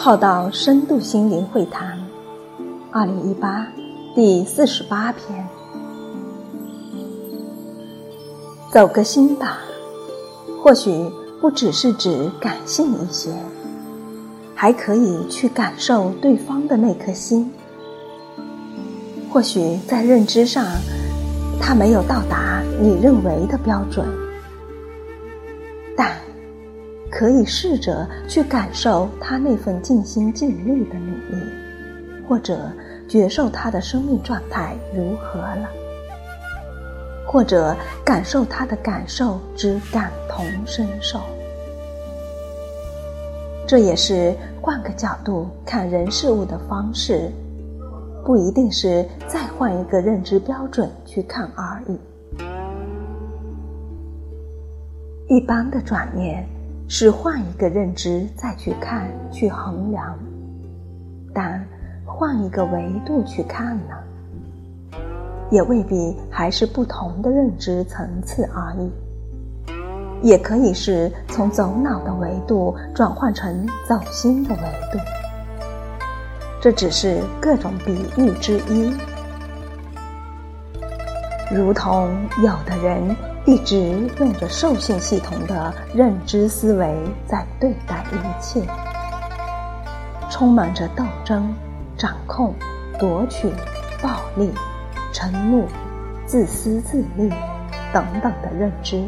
浩道深度心灵会谈，二零一八第四十八篇，走个心吧。或许不只是指感性一些，还可以去感受对方的那颗心。或许在认知上，他没有到达你认为的标准，但。可以试着去感受他那份尽心尽力的努力，或者觉受他的生命状态如何了，或者感受他的感受之感同身受。这也是换个角度看人事物的方式，不一定是再换一个认知标准去看而已。一般的转念。是换一个认知再去看、去衡量，但换一个维度去看呢，也未必还是不同的认知层次而已。也可以是从走脑的维度转换成走心的维度，这只是各种比喻之一。如同有的人。一直用着兽性系统的认知思维在对待一切，充满着斗争、掌控、夺取、暴力、嗔怒、自私自利等等的认知，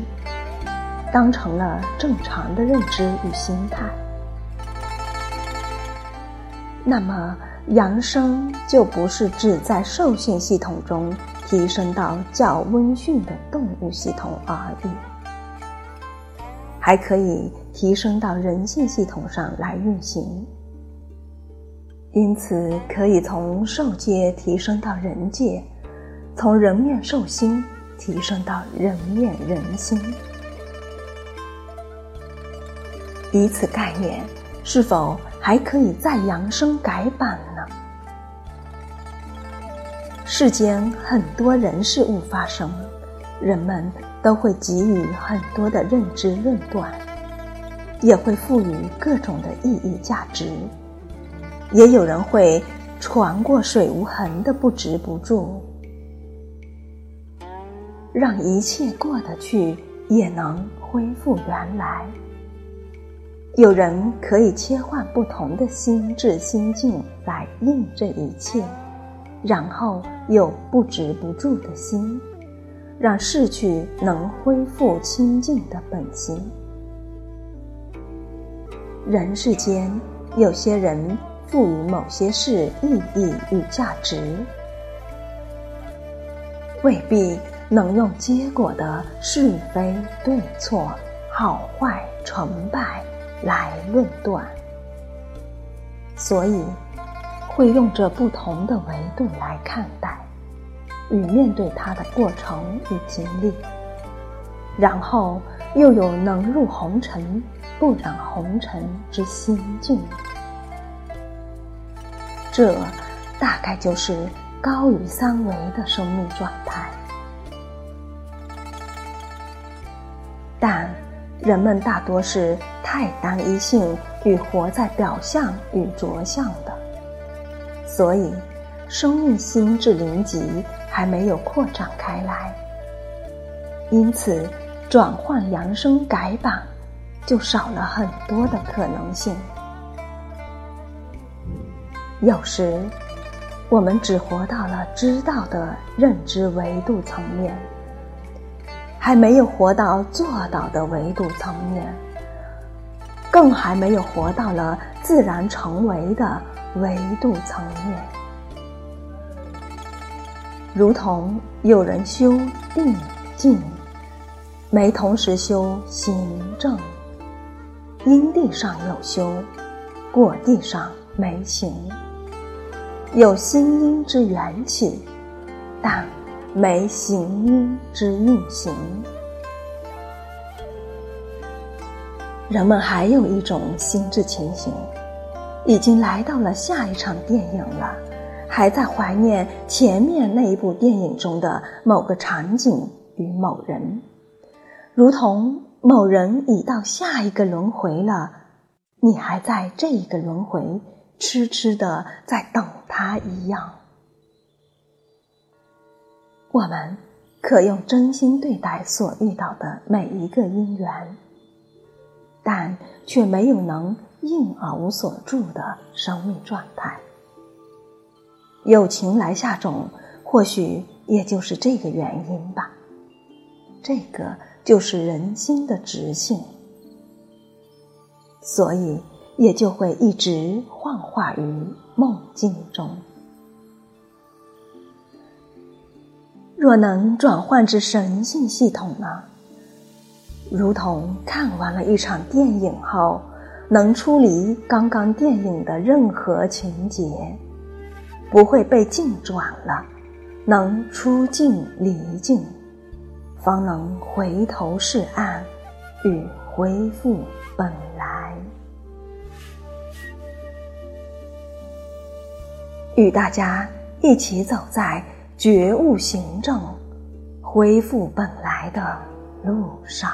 当成了正常的认知与心态。那么，扬升就不是指在兽性系统中。提升到较温驯的动物系统而已，还可以提升到人性系统上来运行。因此，可以从兽界提升到人界，从人面兽心提升到人面人心。以此概念，是否还可以再扬升改版？世间很多人事物发生，人们都会给予很多的认知论断，也会赋予各种的意义价值，也有人会船过水无痕的不止不住，让一切过得去，也能恢复原来。有人可以切换不同的心智心境来应这一切。然后又不止不住的心，让逝去能恢复清净的本心。人世间有些人赋予某些事意义与价值，未必能用结果的是非对错、好坏成败来论断，所以。会用着不同的维度来看待与面对它的过程与经历，然后又有能入红尘不染红尘之心境，这大概就是高于三维的生命状态。但人们大多是太单一性与活在表象与着相的。所以，生命心智灵极还没有扩展开来，因此转换扬升改版就少了很多的可能性。有时，我们只活到了知道的认知维度层面，还没有活到做到的维度层面，更还没有活到了自然成为的。维度层面，如同有人修定静，没同时修行正；因地上有修，果地上没行。有心因之缘起，但没行因之运行。人们还有一种心智情形。已经来到了下一场电影了，还在怀念前面那一部电影中的某个场景与某人，如同某人已到下一个轮回了，你还在这一个轮回痴痴的在等他一样。我们可用真心对待所遇到的每一个因缘，但却没有能应而无所住的生命状态。有情来下种，或许也就是这个原因吧。这个就是人心的直性，所以也就会一直幻化于梦境中。若能转换至神性系统呢？如同看完了一场电影后，能出离刚刚电影的任何情节，不会被镜转了，能出镜离镜。方能回头是岸，与恢复本来。与大家一起走在觉悟行政、恢复本来的路上。